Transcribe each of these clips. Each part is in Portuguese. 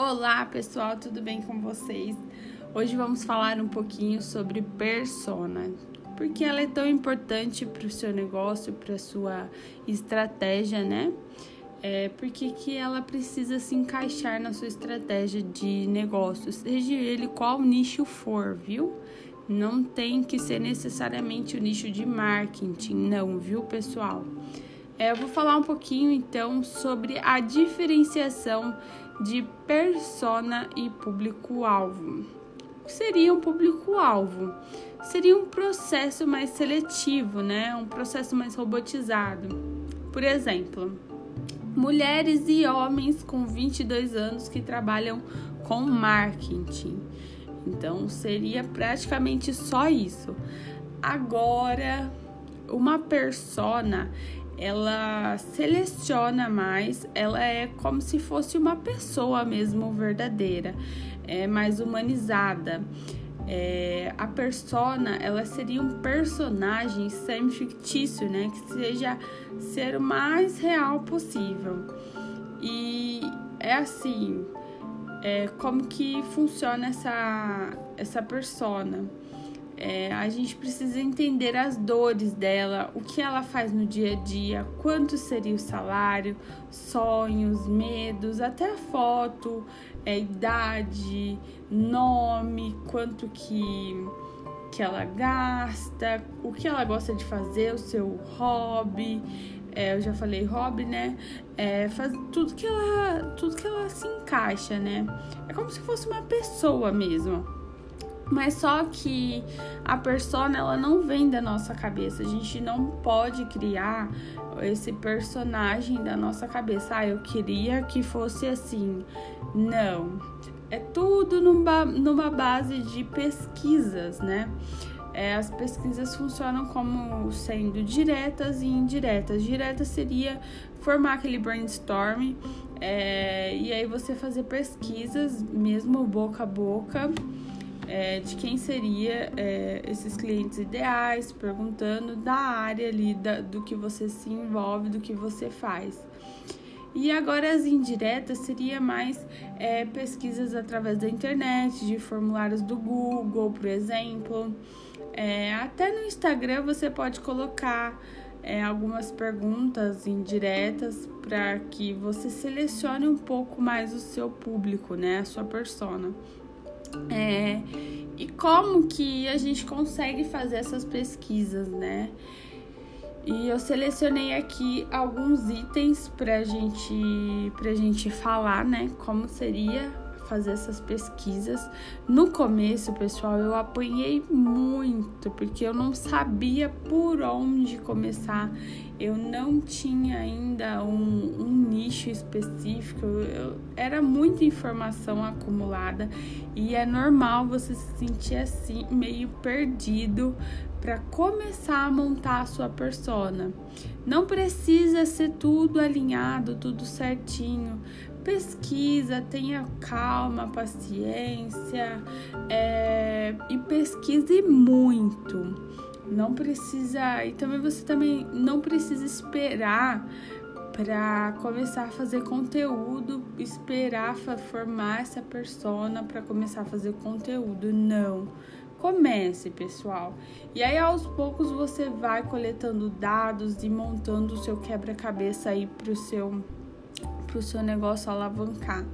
Olá pessoal, tudo bem com vocês? Hoje vamos falar um pouquinho sobre persona, porque ela é tão importante para o seu negócio, para a sua estratégia, né? É, porque que ela precisa se encaixar na sua estratégia de negócio, seja ele qual nicho for, viu? Não tem que ser necessariamente o nicho de marketing, não, viu, pessoal? É, eu vou falar um pouquinho então sobre a diferenciação de persona e público-alvo. O que seria um público-alvo? Seria um processo mais seletivo, né? Um processo mais robotizado. Por exemplo, mulheres e homens com 22 anos que trabalham com marketing. Então seria praticamente só isso. Agora, uma persona ela seleciona mais, ela é como se fosse uma pessoa mesmo verdadeira, é mais humanizada. É, a persona, ela seria um personagem semi-fictício, né? Que seja ser o mais real possível. E é assim, é, como que funciona essa, essa persona. É, a gente precisa entender as dores dela, o que ela faz no dia a dia, quanto seria o salário, sonhos, medos, até a foto, é, idade, nome, quanto que, que ela gasta, o que ela gosta de fazer, o seu hobby. É, eu já falei hobby, né? É, faz tudo que ela tudo que ela se encaixa, né? É como se fosse uma pessoa mesmo. Mas só que a persona ela não vem da nossa cabeça. A gente não pode criar esse personagem da nossa cabeça. Ah, eu queria que fosse assim. Não. É tudo numa, numa base de pesquisas, né? É, as pesquisas funcionam como sendo diretas e indiretas. Direta seria formar aquele brainstorm é, e aí você fazer pesquisas, mesmo boca a boca é, de quem seria é, esses clientes ideais, perguntando da área ali, da, do que você se envolve, do que você faz. E agora as indiretas seria mais é, pesquisas através da internet, de formulários do Google, por exemplo. É, até no Instagram você pode colocar é, algumas perguntas indiretas para que você selecione um pouco mais o seu público, né, a sua persona. É, e como que a gente consegue fazer essas pesquisas, né? E eu selecionei aqui alguns itens pra gente, pra gente falar, né? Como seria fazer essas pesquisas. No começo, pessoal, eu apanhei muito, porque eu não sabia por onde começar. Eu não tinha ainda um, um nicho específico, eu, era muita informação acumulada e é normal você se sentir assim, meio perdido para começar a montar a sua persona. Não precisa ser tudo alinhado, tudo certinho, pesquisa, tenha calma, paciência é, e pesquise muito. Não precisa e também você também não precisa esperar para começar a fazer conteúdo, esperar formar essa persona para começar a fazer conteúdo. Não. Comece, pessoal. E aí aos poucos você vai coletando dados e montando o seu quebra-cabeça aí pro seu para o seu negócio alavancar.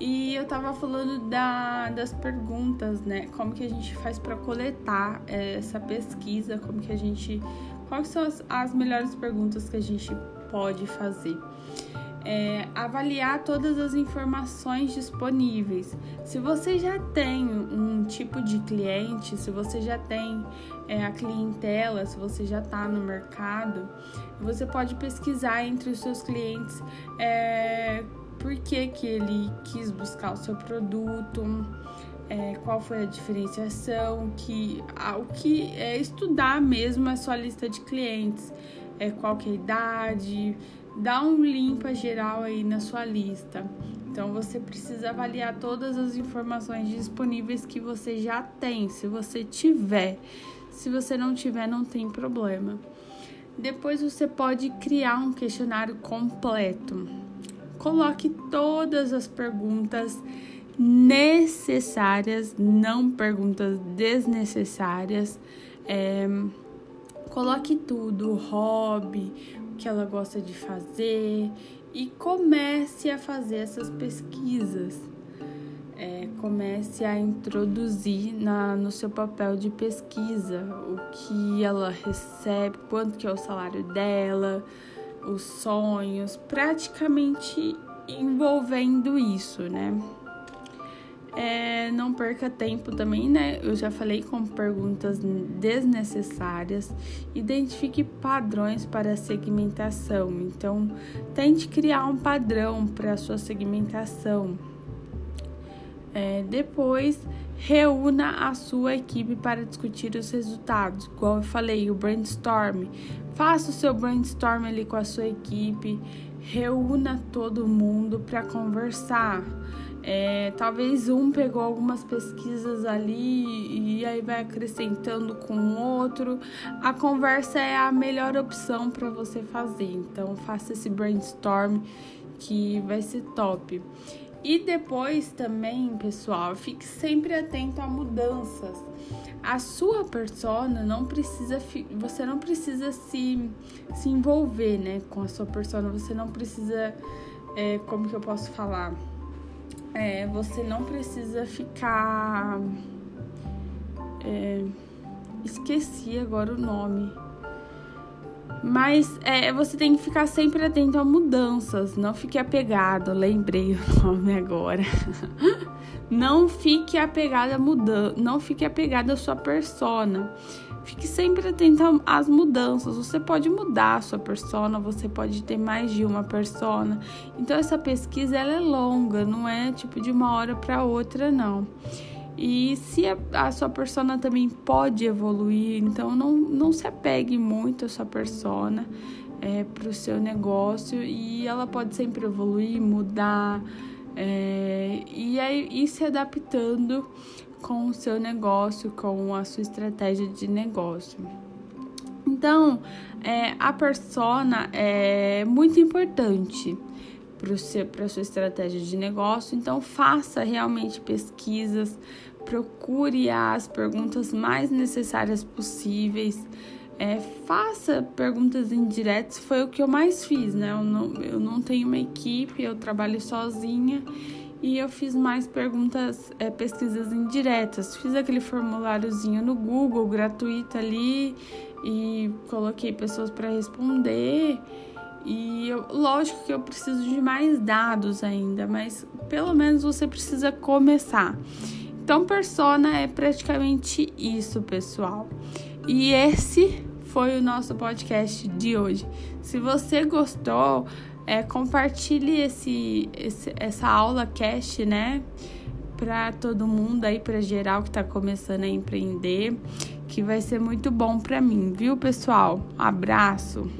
E eu tava falando da, das perguntas, né? Como que a gente faz para coletar é, essa pesquisa, como que a gente. Quais são as, as melhores perguntas que a gente pode fazer? É, avaliar todas as informações disponíveis. Se você já tem um tipo de cliente, se você já tem é, a clientela, se você já está no mercado, você pode pesquisar entre os seus clientes é, por que, que ele quis buscar o seu produto. É, qual foi a diferenciação, que, o que é estudar mesmo a sua lista de clientes, é, qual que é a idade, dá um limpa geral aí na sua lista. Então você precisa avaliar todas as informações disponíveis que você já tem, se você tiver. Se você não tiver, não tem problema. Depois você pode criar um questionário completo. coloque todas as perguntas necessárias, não perguntas desnecessárias. É, coloque tudo, hobby, que ela gosta de fazer e comece a fazer essas pesquisas. É, comece a introduzir na, no seu papel de pesquisa o que ela recebe, quanto que é o salário dela, os sonhos, praticamente envolvendo isso, né? É, não perca tempo também, né? Eu já falei com perguntas desnecessárias. Identifique padrões para a segmentação. Então, tente criar um padrão para a sua segmentação. É, depois, reúna a sua equipe para discutir os resultados. Igual eu falei, o brainstorm. Faça o seu brainstorm ali com a sua equipe. Reúna todo mundo para conversar. É, talvez um pegou algumas pesquisas ali e aí vai acrescentando com o outro. A conversa é a melhor opção para você fazer. Então faça esse brainstorm que vai ser top. E depois também, pessoal, fique sempre atento a mudanças. A sua persona não precisa, você não precisa se, se envolver, né, com a sua persona. Você não precisa, é, como que eu posso falar? É, você não precisa ficar. É, esqueci agora o nome. Mas é, você tem que ficar sempre atento a mudanças. Não fique apegado. Lembrei o nome agora. não fique apegado a mudança. Não fique apegado à sua persona. Fique sempre atento às mudanças. Você pode mudar a sua persona, você pode ter mais de uma persona. Então essa pesquisa ela é longa, não é tipo de uma hora para outra não. E se a, a, sua persona também pode evoluir, então não, não se apegue muito à sua persona é, para o seu negócio e ela pode sempre evoluir, mudar é, e aí se adaptando com o seu negócio, com a sua estratégia de negócio. Então, é, a persona é muito importante para a sua estratégia de negócio. Então, faça realmente pesquisas, procure as perguntas mais necessárias possíveis. É, faça perguntas indiretas, foi o que eu mais fiz, né? Eu não, eu não tenho uma equipe, eu trabalho sozinha e eu fiz mais perguntas, é, pesquisas indiretas. Fiz aquele formuláriozinho no Google gratuito ali e coloquei pessoas para responder. E eu, lógico que eu preciso de mais dados ainda, mas pelo menos você precisa começar. Então, persona é praticamente isso, pessoal. E esse foi o nosso podcast de hoje. Se você gostou, é, compartilhe esse, esse, essa aula cast, né? Para todo mundo aí, para geral que está começando a empreender, que vai ser muito bom para mim, viu, pessoal? Abraço.